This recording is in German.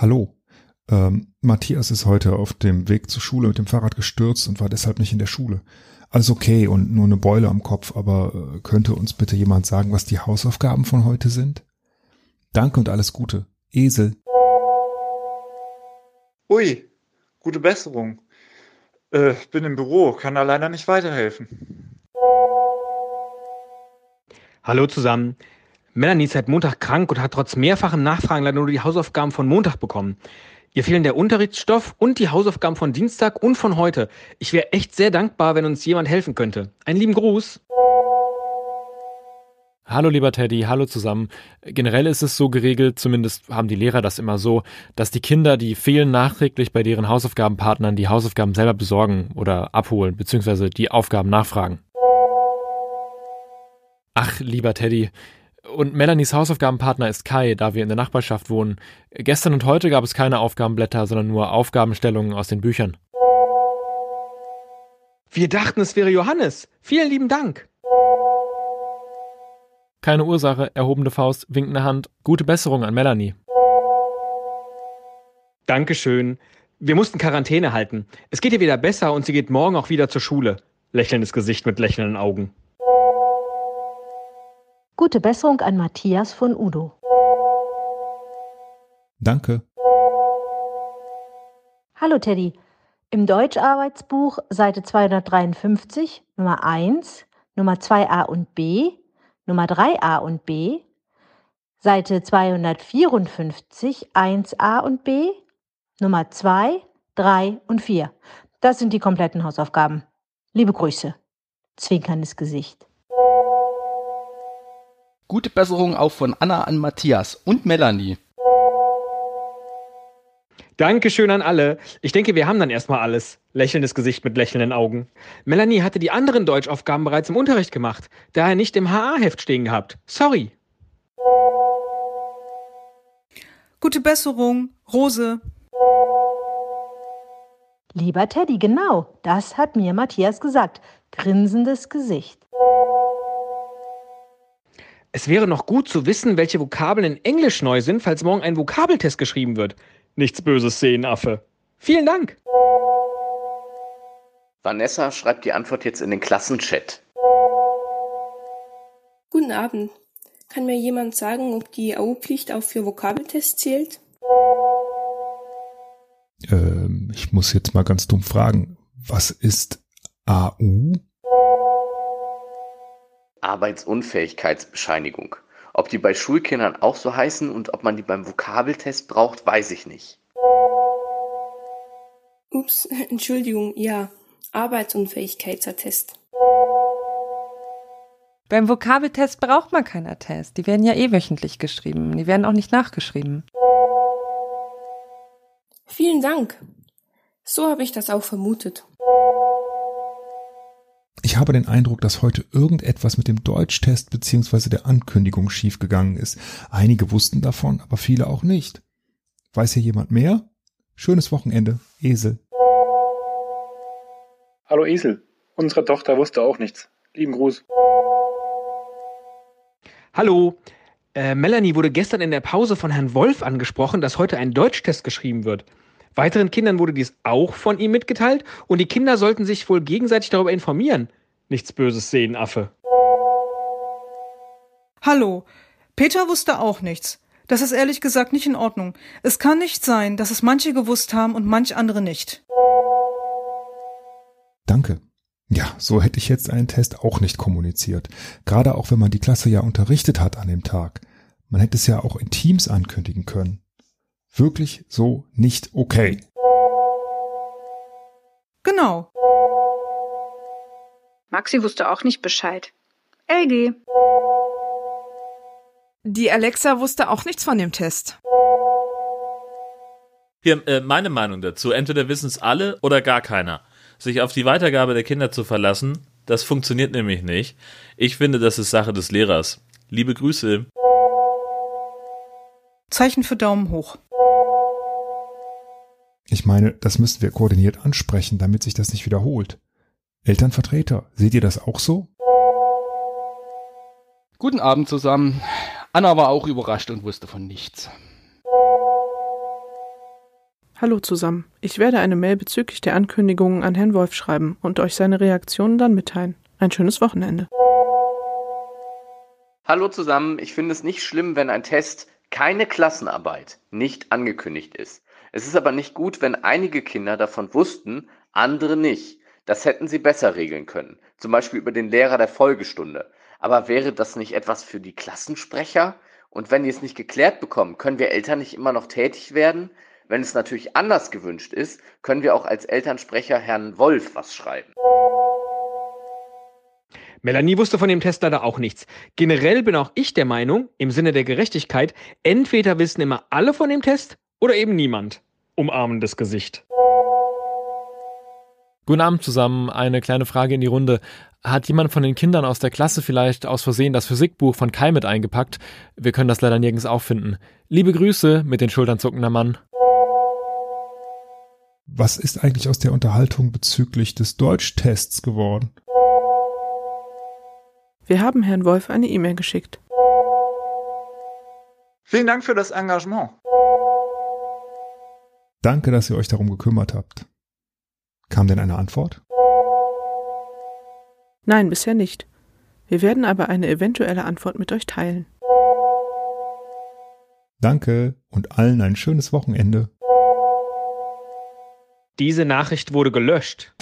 Hallo. Ähm, Matthias ist heute auf dem Weg zur Schule mit dem Fahrrad gestürzt und war deshalb nicht in der Schule. Alles okay und nur eine Beule am Kopf, aber äh, könnte uns bitte jemand sagen, was die Hausaufgaben von heute sind? Danke und alles Gute. Esel. Ui, gute Besserung. Äh, bin im Büro, kann da leider nicht weiterhelfen. Hallo zusammen. Melanie ist seit Montag krank und hat trotz mehrfachem Nachfragen leider nur die Hausaufgaben von Montag bekommen. Ihr fehlen der Unterrichtsstoff und die Hausaufgaben von Dienstag und von heute. Ich wäre echt sehr dankbar, wenn uns jemand helfen könnte. Einen lieben Gruß. Hallo lieber Teddy, hallo zusammen. Generell ist es so geregelt, zumindest haben die Lehrer das immer so, dass die Kinder, die fehlen, nachträglich bei deren Hausaufgabenpartnern die Hausaufgaben selber besorgen oder abholen, beziehungsweise die Aufgaben nachfragen. Ach, lieber Teddy, und Melanies Hausaufgabenpartner ist Kai, da wir in der Nachbarschaft wohnen. Gestern und heute gab es keine Aufgabenblätter, sondern nur Aufgabenstellungen aus den Büchern. Wir dachten, es wäre Johannes. Vielen lieben Dank. Keine Ursache, erhobene Faust, winkende Hand. Gute Besserung an Melanie. Dankeschön. Wir mussten Quarantäne halten. Es geht ihr wieder besser und sie geht morgen auch wieder zur Schule. Lächelndes Gesicht mit lächelnden Augen. Gute Besserung an Matthias von Udo. Danke. Hallo Teddy. Im Deutscharbeitsbuch Seite 253 Nummer 1, Nummer 2a und b, Nummer 3a und b, Seite 254 1a und b, Nummer 2, 3 und 4. Das sind die kompletten Hausaufgaben. Liebe Grüße. Zwinkerndes Gesicht. Gute Besserung auch von Anna an Matthias und Melanie. Dankeschön an alle. Ich denke, wir haben dann erstmal alles. Lächelndes Gesicht mit lächelnden Augen. Melanie hatte die anderen Deutschaufgaben bereits im Unterricht gemacht, daher nicht im HA-Heft stehen gehabt. Sorry. Gute Besserung, Rose. Lieber Teddy, genau, das hat mir Matthias gesagt. Grinsendes Gesicht. Es wäre noch gut zu wissen, welche Vokabeln in Englisch neu sind, falls morgen ein Vokabeltest geschrieben wird. Nichts Böses sehen, Affe. Vielen Dank. Vanessa schreibt die Antwort jetzt in den Klassenchat. Guten Abend. Kann mir jemand sagen, ob die AU-Pflicht auch für Vokabeltests zählt? Ähm, ich muss jetzt mal ganz dumm fragen. Was ist AU? Arbeitsunfähigkeitsbescheinigung. Ob die bei Schulkindern auch so heißen und ob man die beim Vokabeltest braucht, weiß ich nicht. Ups, Entschuldigung, ja. Arbeitsunfähigkeitsattest. Beim Vokabeltest braucht man keinen Attest. Die werden ja eh wöchentlich geschrieben. Die werden auch nicht nachgeschrieben. Vielen Dank. So habe ich das auch vermutet. Ich habe den Eindruck, dass heute irgendetwas mit dem Deutschtest beziehungsweise der Ankündigung schiefgegangen ist. Einige wussten davon, aber viele auch nicht. Weiß hier jemand mehr? Schönes Wochenende, Esel. Hallo Esel, unsere Tochter wusste auch nichts. Lieben Gruß. Hallo. Äh, Melanie wurde gestern in der Pause von Herrn Wolf angesprochen, dass heute ein Deutschtest geschrieben wird. Weiteren Kindern wurde dies auch von ihm mitgeteilt und die Kinder sollten sich wohl gegenseitig darüber informieren. Nichts Böses sehen, Affe. Hallo. Peter wusste auch nichts. Das ist ehrlich gesagt nicht in Ordnung. Es kann nicht sein, dass es manche gewusst haben und manch andere nicht. Danke. Ja, so hätte ich jetzt einen Test auch nicht kommuniziert. Gerade auch wenn man die Klasse ja unterrichtet hat an dem Tag. Man hätte es ja auch in Teams ankündigen können. Wirklich so nicht okay. Genau. Maxi wusste auch nicht Bescheid. LG. Die Alexa wusste auch nichts von dem Test. Hier, äh, meine Meinung dazu. Entweder wissen es alle oder gar keiner. Sich auf die Weitergabe der Kinder zu verlassen, das funktioniert nämlich nicht. Ich finde, das ist Sache des Lehrers. Liebe Grüße. Zeichen für Daumen hoch. Ich meine, das müssen wir koordiniert ansprechen, damit sich das nicht wiederholt. Elternvertreter, seht ihr das auch so? Guten Abend zusammen. Anna war auch überrascht und wusste von nichts. Hallo zusammen. Ich werde eine Mail bezüglich der Ankündigungen an Herrn Wolf schreiben und euch seine Reaktionen dann mitteilen. Ein schönes Wochenende. Hallo zusammen, ich finde es nicht schlimm, wenn ein Test keine Klassenarbeit nicht angekündigt ist. Es ist aber nicht gut, wenn einige Kinder davon wussten, andere nicht. Das hätten sie besser regeln können, zum Beispiel über den Lehrer der Folgestunde. Aber wäre das nicht etwas für die Klassensprecher? Und wenn die es nicht geklärt bekommen, können wir Eltern nicht immer noch tätig werden? Wenn es natürlich anders gewünscht ist, können wir auch als Elternsprecher Herrn Wolf was schreiben. Melanie wusste von dem Test leider auch nichts. Generell bin auch ich der Meinung, im Sinne der Gerechtigkeit, entweder wissen immer alle von dem Test oder eben niemand. Umarmendes Gesicht. Guten Abend zusammen. Eine kleine Frage in die Runde. Hat jemand von den Kindern aus der Klasse vielleicht aus Versehen das Physikbuch von Kai mit eingepackt? Wir können das leider nirgends auffinden. Liebe Grüße mit den Schultern zuckender Mann. Was ist eigentlich aus der Unterhaltung bezüglich des Deutschtests geworden? Wir haben Herrn Wolf eine E-Mail geschickt. Vielen Dank für das Engagement. Danke, dass ihr euch darum gekümmert habt. Kam denn eine Antwort? Nein, bisher nicht. Wir werden aber eine eventuelle Antwort mit euch teilen. Danke und allen ein schönes Wochenende. Diese Nachricht wurde gelöscht.